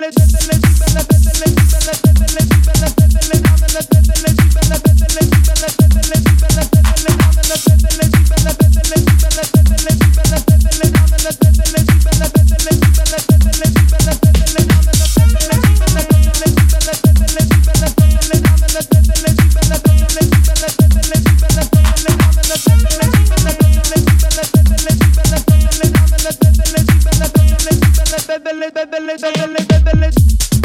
Let's belly, belly, belly, belly, belly, belly.